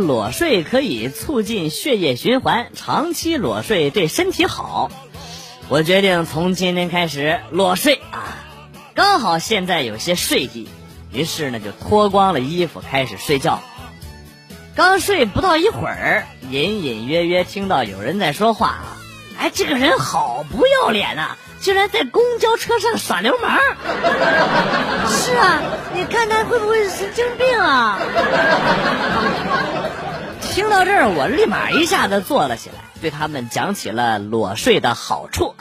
裸睡可以促进血液循环，长期裸睡对身体好。我决定从今天开始裸睡啊！刚好现在有些睡意，于是呢就脱光了衣服开始睡觉。刚睡不到一会儿，隐隐约约听到有人在说话啊！哎，这个人好不要脸呐！居然在公交车上耍流氓！是啊，你看他会不会是神经病啊？听到这儿，我立马一下子坐了起来，对他们讲起了裸睡的好处。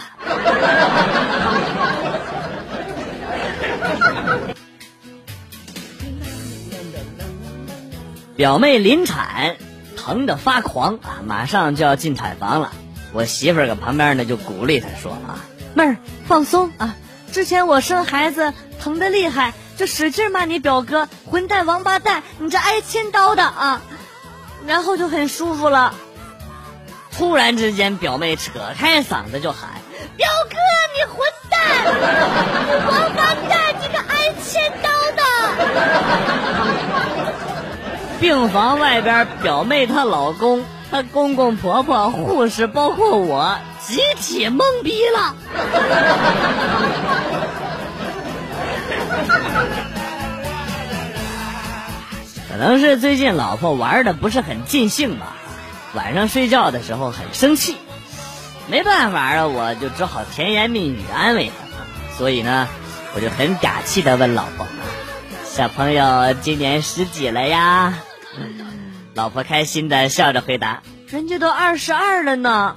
表妹临产，疼得发狂啊，马上就要进产房了。我媳妇儿搁旁边呢，就鼓励她说啊。妹儿，放松啊！之前我生孩子疼得厉害，就使劲骂你表哥混蛋王八蛋，你这挨千刀的啊！然后就很舒服了。突然之间，表妹扯开嗓子就喊：“表哥，你混蛋！你王八蛋！你个挨千刀的！”病房外边，表妹她老公、她公公婆婆、护士，包括我。集体懵逼了，可能是最近老婆玩的不是很尽兴吧，晚上睡觉的时候很生气，没办法啊，我就只好甜言蜜语安慰她，所以呢，我就很嗲气的问老婆：“小朋友今年十几了呀？”老婆开心的笑着回答：“人家都二十二了呢。”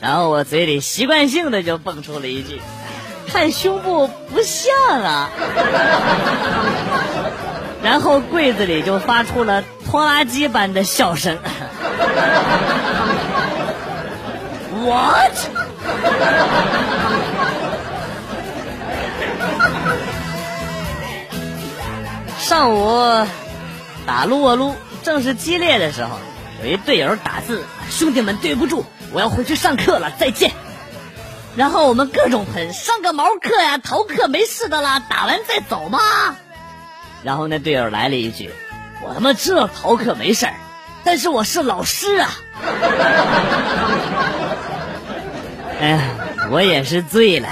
然后我嘴里习惯性的就蹦出了一句：“看胸部不像啊。”然后柜子里就发出了拖拉机般的笑声。What？上午打撸啊撸正是激烈的时候，有一队友打字：“兄弟们，对不住。”我要回去上课了，再见。然后我们各种喷，上个毛课呀，逃课没事的啦，打完再走嘛。然后那队友来了一句：“我他妈知道逃课没事儿，但是我是老师啊。”哎呀，我也是醉了。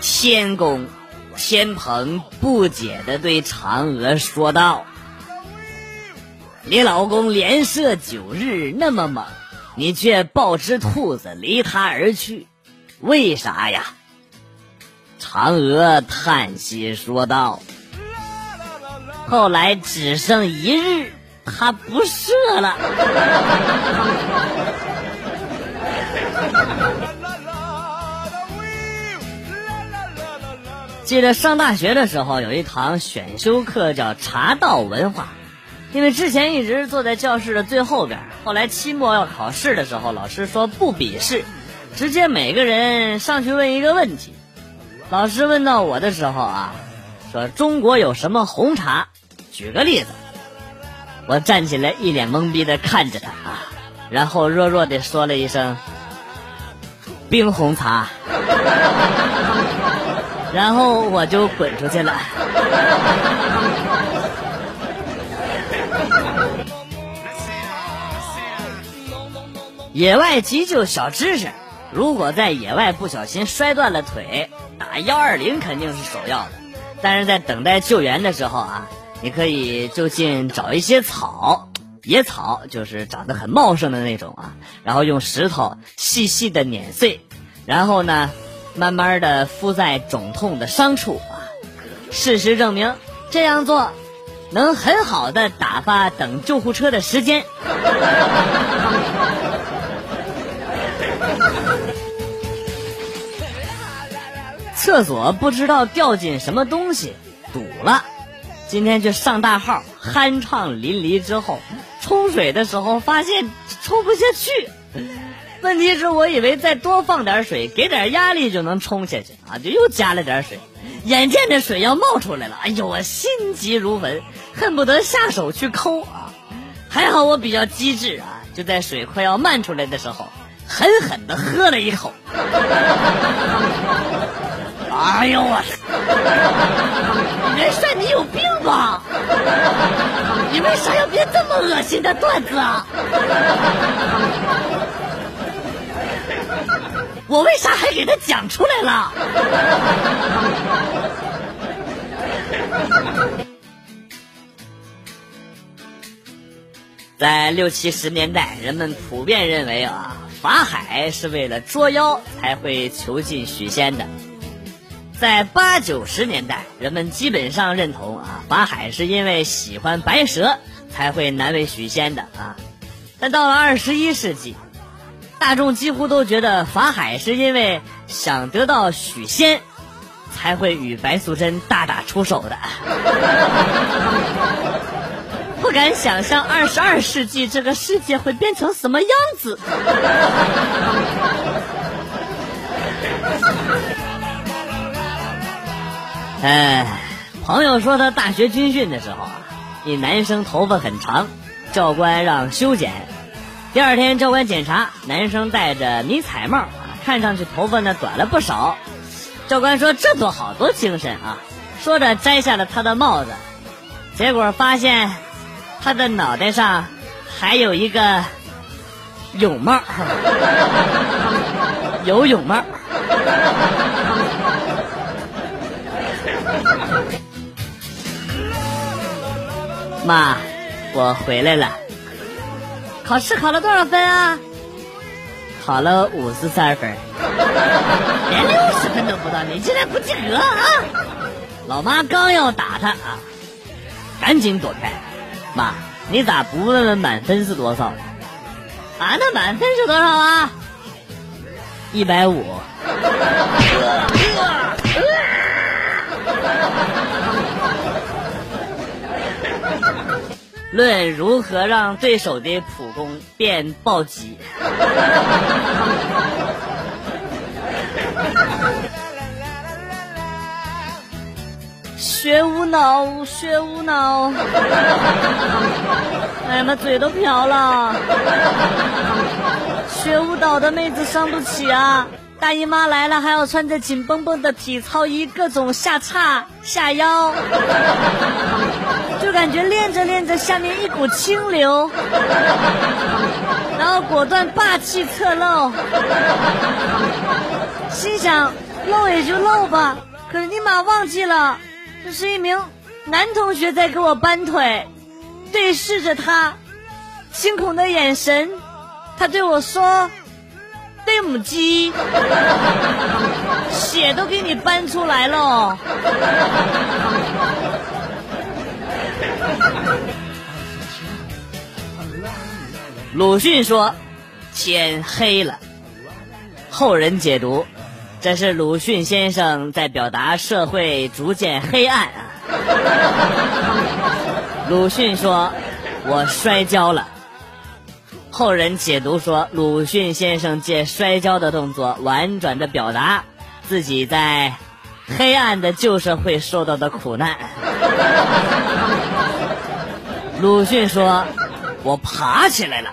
天宫。天蓬不解的对嫦娥说道：“你老公连射九日那么猛，你却抱只兔子离他而去，为啥呀？”嫦娥叹息说道：“后来只剩一日，他不射了。”记得上大学的时候，有一堂选修课叫茶道文化。因为之前一直坐在教室的最后边，后来期末要考试的时候，老师说不笔试，直接每个人上去问一个问题。老师问到我的时候啊，说中国有什么红茶？举个例子。我站起来，一脸懵逼的看着他啊，然后弱弱的说了一声：“冰红茶。”然后我就滚出去了。野外急救小知识：如果在野外不小心摔断了腿，打幺二零肯定是首要的。但是在等待救援的时候啊，你可以就近找一些草，野草就是长得很茂盛的那种啊，然后用石头细细的碾碎，然后呢。慢慢的敷在肿痛的伤处啊，事实证明这样做能很好的打发等救护车的时间。厕所不知道掉进什么东西堵了，今天去上大号，酣畅淋漓之后，冲水的时候发现冲不下去。问题是我以为再多放点水，给点压力就能冲下去啊，就又加了点水，眼见着水要冒出来了，哎呦，我心急如焚，恨不得下手去抠啊！还好我比较机智啊，就在水快要漫出来的时候，狠狠的喝了一口。哎呦我！元帅，你有病吧？你为啥要编这么恶心的段子啊？我为啥还给他讲出来了？在六七十年代，人们普遍认为啊，法海是为了捉妖才会囚禁许仙的。在八九十年代，人们基本上认同啊，法海是因为喜欢白蛇才会难为许仙的啊。但到了二十一世纪，大众几乎都觉得法海是因为想得到许仙，才会与白素贞大打出手的。不敢想象二十二世纪这个世界会变成什么样子。哎，朋友说他大学军训的时候啊，一男生头发很长，教官让修剪。第二天教官检查，男生戴着迷彩帽啊，看上去头发呢短了不少。教官说这多好，多精神啊！说着摘下了他的帽子，结果发现他的脑袋上还有一个泳帽，游泳帽。妈，我回来了。考试考了多少分啊？考了五十三分，连六十分都不到，你竟然不及格啊！老妈刚要打他啊，赶紧躲开。妈，你咋不问问满分是多少？啊，那满分是多少啊？一百五。论如何让对手的普攻变暴击。学无脑，学无脑。哎呀妈，嘴都瓢了。学舞蹈的妹子伤不起啊！大姨妈来了，还要穿着紧绷绷的体操衣，各种下叉下腰，就感觉练着练着下面一股清流，然后果断霸气侧漏，心想漏也就漏吧，可是立马忘记了，这是一名男同学在给我搬腿，对视着他惊恐的眼神，他对我说。对母鸡，血都给你搬出来了。鲁迅说：“天黑了。”后人解读，这是鲁迅先生在表达社会逐渐黑暗啊。鲁迅说：“我摔跤了。”后人解读说，鲁迅先生借摔跤的动作，婉转的表达自己在黑暗的旧社会受到的苦难。鲁迅说：“我爬起来了。”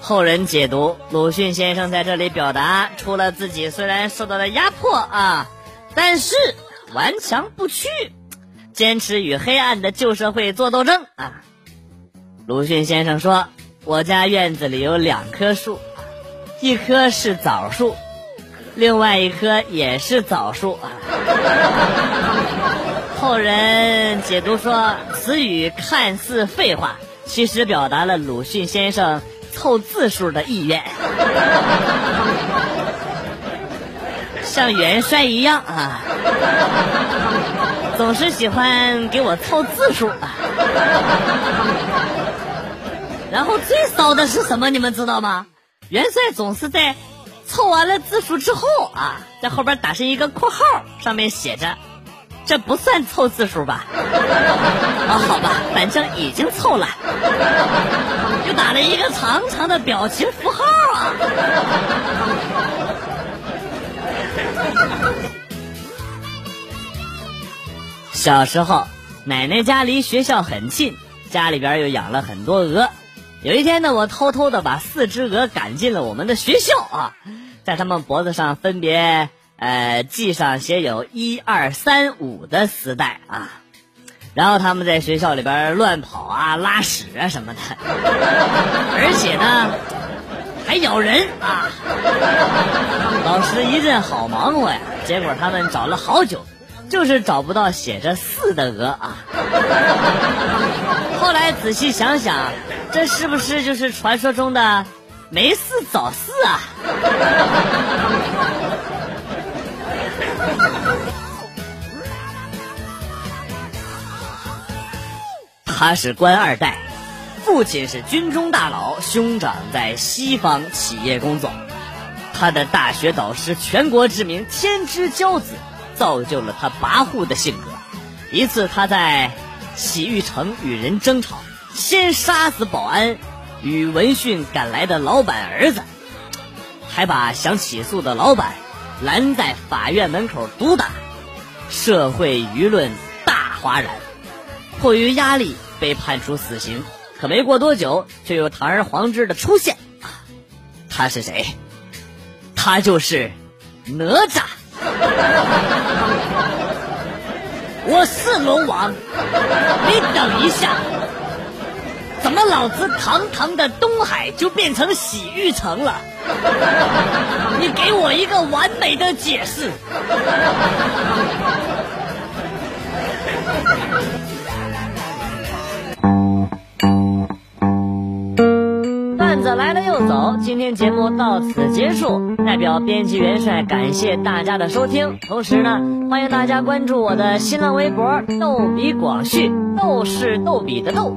后人解读，鲁迅先生在这里表达出了自己虽然受到了压迫啊，但是顽强不屈，坚持与黑暗的旧社会做斗争啊。鲁迅先生说。我家院子里有两棵树，一棵是枣树，另外一棵也是枣树。后人解读说，此语看似废话，其实表达了鲁迅先生凑字数的意愿，像元帅一样啊，总是喜欢给我凑字数啊。然后最骚的是什么？你们知道吗？元帅总是在凑完了字数之后啊，在后边打上一个括号，上面写着“这不算凑字数吧？”啊，好吧，反正已经凑了，就打了一个长长的表情符号啊。小时候，奶奶家离学校很近，家里边又养了很多鹅。有一天呢，我偷偷的把四只鹅赶进了我们的学校啊，在它们脖子上分别呃，系上写有一二三五的丝带啊。然后他们在学校里边乱跑啊、拉屎啊什么的，而且呢还咬人啊。老师一阵好忙活呀，结果他们找了好久，就是找不到写着“四”的鹅啊。后来仔细想想，这是不是就是传说中的“没事找事”啊？他是官二代，父亲是军中大佬，兄长在西方企业工作。他的大学导师，全国知名天之骄子，造就了他跋扈的性格。一次，他在洗浴城与人争吵，先杀死保安与闻讯赶来的老板儿子，还把想起诉的老板拦在法院门口毒打，社会舆论大哗然。迫于压力。被判处死刑，可没过多久，却有堂而皇之的出现。他是谁？他就是哪吒。我是龙王，你等一下，怎么老子堂堂的东海就变成洗浴城了？你给我一个完美的解释。段子来了又走，今天节目到此结束。代表编辑元帅感谢大家的收听，同时呢，欢迎大家关注我的新浪微博“逗比广旭”，逗是逗比的逗，